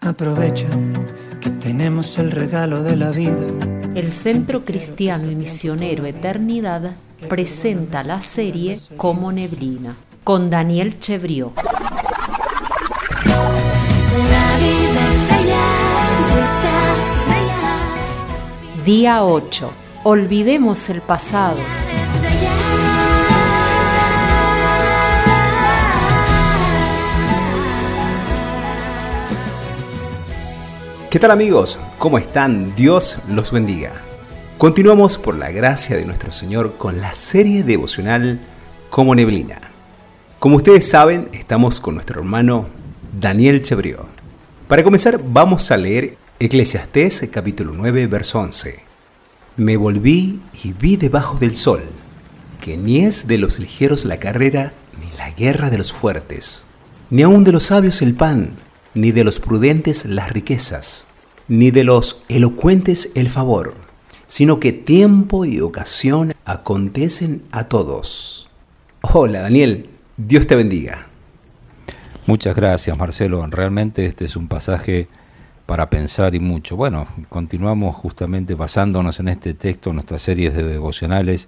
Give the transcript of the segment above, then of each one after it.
Aprovecha que tenemos el regalo de la vida. El Centro Cristiano y Misionero Eternidad presenta la serie Como Neblina con Daniel Chevrió. Día 8. Olvidemos el pasado. ¿Qué tal amigos? ¿Cómo están? Dios los bendiga. Continuamos por la gracia de nuestro Señor con la serie devocional Como Neblina. Como ustedes saben, estamos con nuestro hermano Daniel Chebrió. Para comenzar, vamos a leer Eclesiastés capítulo 9, verso 11. Me volví y vi debajo del sol que ni es de los ligeros la carrera, ni la guerra de los fuertes, ni aun de los sabios el pan, ni de los prudentes las riquezas, ni de los elocuentes el favor, sino que tiempo y ocasión acontecen a todos. Hola Daniel, Dios te bendiga. Muchas gracias Marcelo, realmente este es un pasaje para pensar y mucho. Bueno, continuamos justamente basándonos en este texto, nuestras series de devocionales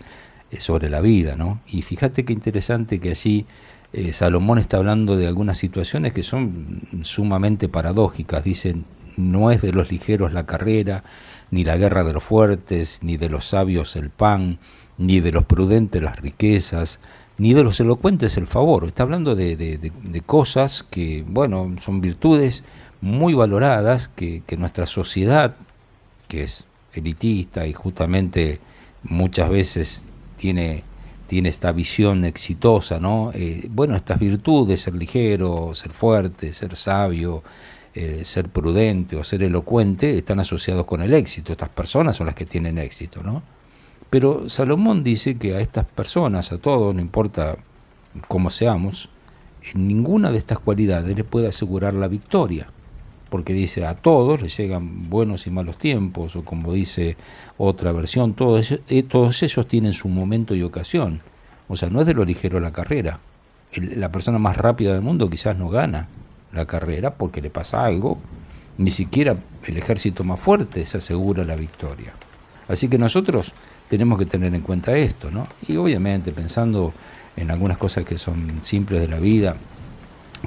eh, sobre la vida, ¿no? Y fíjate qué interesante que allí eh, Salomón está hablando de algunas situaciones que son sumamente paradójicas. Dicen, no es de los ligeros la carrera, ni la guerra de los fuertes, ni de los sabios el pan, ni de los prudentes las riquezas, ni de los elocuentes el favor. Está hablando de, cosas que, bueno, son virtudes muy valoradas que, que nuestra sociedad, que es elitista y justamente muchas veces tiene tiene esta visión exitosa, ¿no? Eh, bueno, estas virtudes, ser ligero, ser fuerte, ser sabio, eh, ser prudente o ser elocuente, están asociados con el éxito. Estas personas son las que tienen éxito, ¿no? Pero Salomón dice que a estas personas, a todos, no importa cómo seamos, ninguna de estas cualidades les puede asegurar la victoria porque dice a todos les llegan buenos y malos tiempos, o como dice otra versión, todos, eh, todos ellos tienen su momento y ocasión. O sea, no es de lo ligero la carrera. la persona más rápida del mundo quizás no gana la carrera porque le pasa algo. Ni siquiera el ejército más fuerte se asegura la victoria. Así que nosotros tenemos que tener en cuenta esto, ¿no? Y obviamente pensando en algunas cosas que son simples de la vida,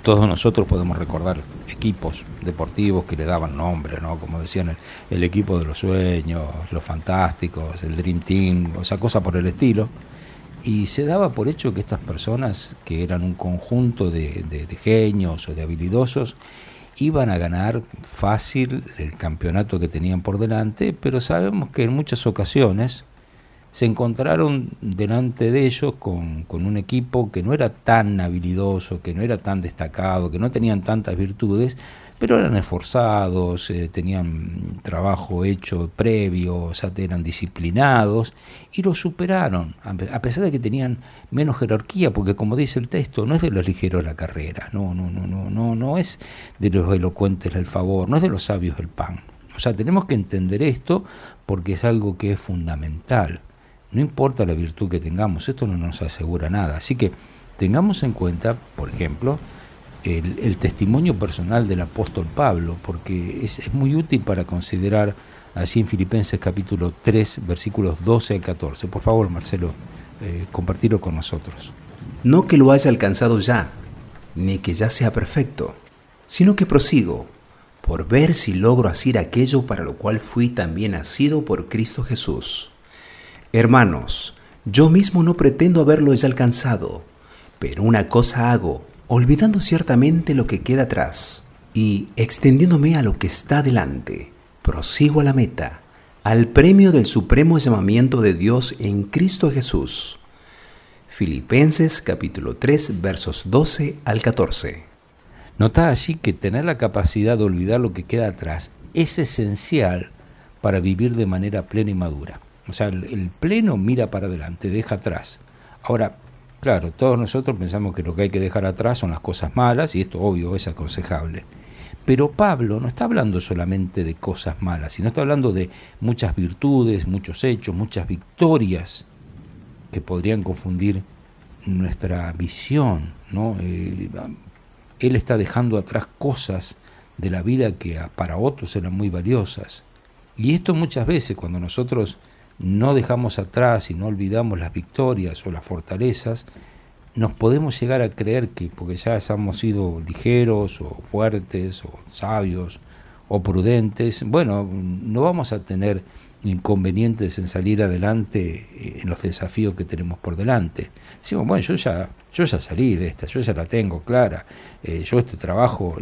todos nosotros podemos recordar equipos deportivos que le daban nombre, ¿no? Como decían, el, equipo de los sueños, los fantásticos, el Dream Team, o sea, cosas por el estilo. Y se daba por hecho que estas personas, que eran un conjunto de, de genios o de habilidosos, iban a ganar fácil el campeonato que tenían por delante, pero sabemos que en muchas ocasiones se encontraron delante de ellos con, un equipo que no era tan habilidoso, que no era tan destacado, que no tenían tantas virtudes, pero eran esforzados, eh, tenían trabajo hecho previo, o sea, eran disciplinados y lo superaron, a pesar de que tenían menos jerarquía, porque como dice el texto, no es de los ligeros la carrera, no, no, no, no, no, no es de los elocuentes el favor, no es de los sabios el pan. O sea, tenemos que entender esto porque es algo que es fundamental. No importa la virtud que tengamos, esto no nos asegura nada. Así que tengamos en cuenta, por ejemplo, el, testimonio personal del apóstol Pablo, porque es, muy útil para considerar así en Filipenses capítulo 3, versículos 12 al 14. Por favor, Marcelo, eh, compartirlo con nosotros. No que lo haya alcanzado ya, ni que ya sea perfecto, sino que prosigo por ver si logro hacer aquello para lo cual fui también nacido por Cristo Jesús Hermanos, yo mismo no pretendo haberlo ya alcanzado, pero una cosa hago, olvidando ciertamente lo que queda atrás y extendiéndome a lo que está delante, prosigo a la meta, al premio del supremo llamamiento de Dios en Cristo Jesús. Filipenses capítulo 3 versos 12 al 14. Nota allí que tener la capacidad de olvidar lo que queda atrás es esencial para vivir de manera plena y madura. O sea, el, pleno mira para adelante, deja atrás. Ahora, claro, todos nosotros pensamos que lo que hay que dejar atrás son las cosas malas y esto obvio es aconsejable. Pero Pablo no está hablando solamente de cosas malas, sino está hablando de muchas virtudes, muchos hechos, muchas victorias que podrían confundir nuestra visión. ¿no? Eh, él está dejando atrás cosas de la vida que para otros eran muy valiosas. Y esto muchas veces cuando nosotros no dejamos atrás y no olvidamos las victorias o las fortalezas, nos podemos llegar a creer que porque ya hemos sido ligeros o fuertes o sabios o prudentes, bueno, no vamos a tener inconvenientes en salir adelante eh, en los desafíos que tenemos por delante. Decimos, bueno, yo ya, yo ya salí de esta, yo ya la tengo clara, eh, yo este trabajo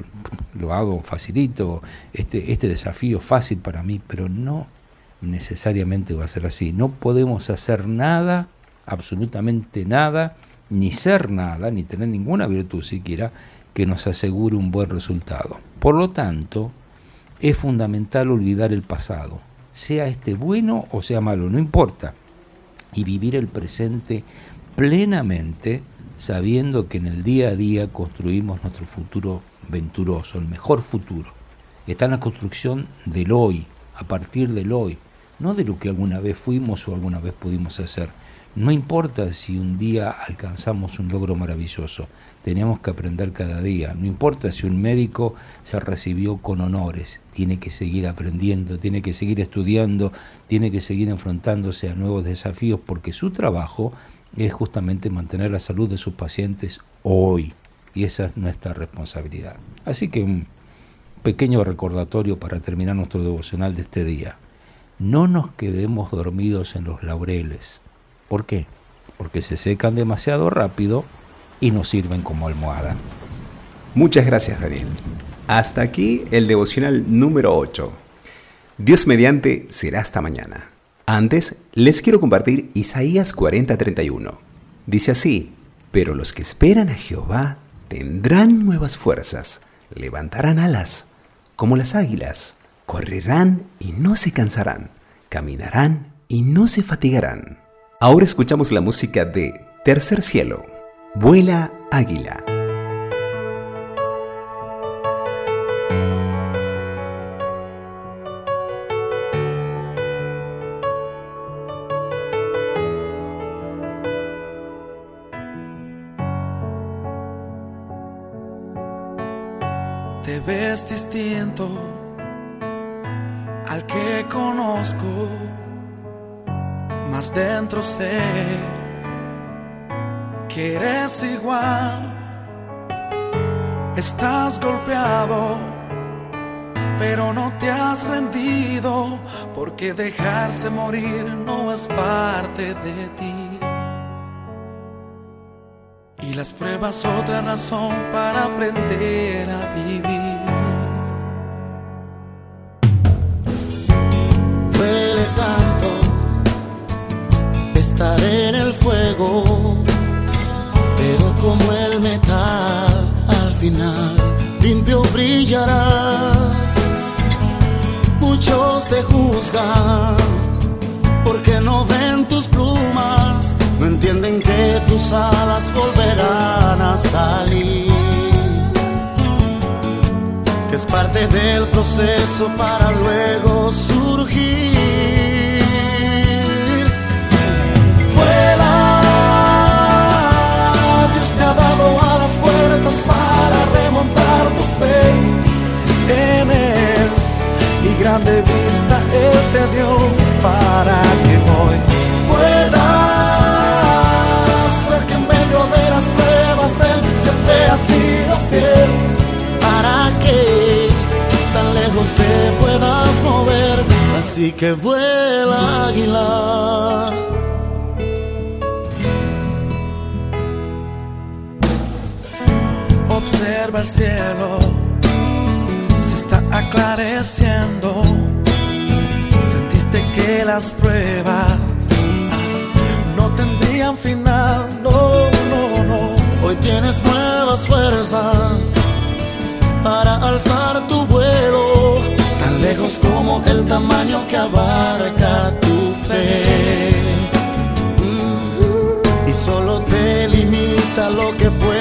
lo hago facilito, este, este desafío fácil para mí, pero no necesariamente va a ser así. No podemos hacer nada, absolutamente nada, ni ser nada, ni tener ninguna virtud siquiera que nos asegure un buen resultado. Por lo tanto, es fundamental olvidar el pasado, sea este bueno o sea malo, no importa, y vivir el presente plenamente sabiendo que en el día a día construimos nuestro futuro venturoso, el mejor futuro. Está en la construcción del hoy, a partir del hoy, no de lo que alguna vez fuimos o alguna vez pudimos hacer. No importa si un día alcanzamos un logro maravilloso, tenemos que aprender cada día. No importa si un médico se recibió con honores, tiene que seguir aprendiendo, tiene que seguir estudiando, tiene que seguir enfrentándose a nuevos desafíos porque su trabajo es justamente mantener la salud de sus pacientes hoy. Y esa es nuestra responsabilidad. Así que un pequeño recordatorio para terminar nuestro devocional de este día no nos quedemos dormidos en los laureles. ¿Por qué? Porque se secan demasiado rápido y nos sirven como almohada. Muchas gracias, Daniel. Hasta aquí el devocional número 8. Dios mediante será hasta mañana. Antes, les quiero compartir Isaías 40:31. Dice así, pero los que esperan a Jehová tendrán nuevas fuerzas, levantarán alas como las águilas correrán y no se cansarán, caminarán y no se fatigarán. Ahora escuchamos la música de Tercer Cielo, Vuela Águila. Te ves distinto al que conozco, más dentro sé que eres igual. Estás golpeado, pero no te has rendido, porque dejarse morir no es parte de ti. Y las pruebas otra razón para aprender a vivir. Fuego, pero como el metal al final limpio brillarás. Muchos te juzgan porque no ven tus plumas, no entienden que tus alas volverán a salir. Que es parte del proceso para luego surgir. Así que vuela águila. observa el cielo, se está aclareciendo. Sentiste que las pruebas no tendrían final, no, no, no. Hoy tienes nuevas fuerzas para alzar tu vuelo, lejos como el tamaño que abarca tu fe. Mm. Y solo te limita lo que puedas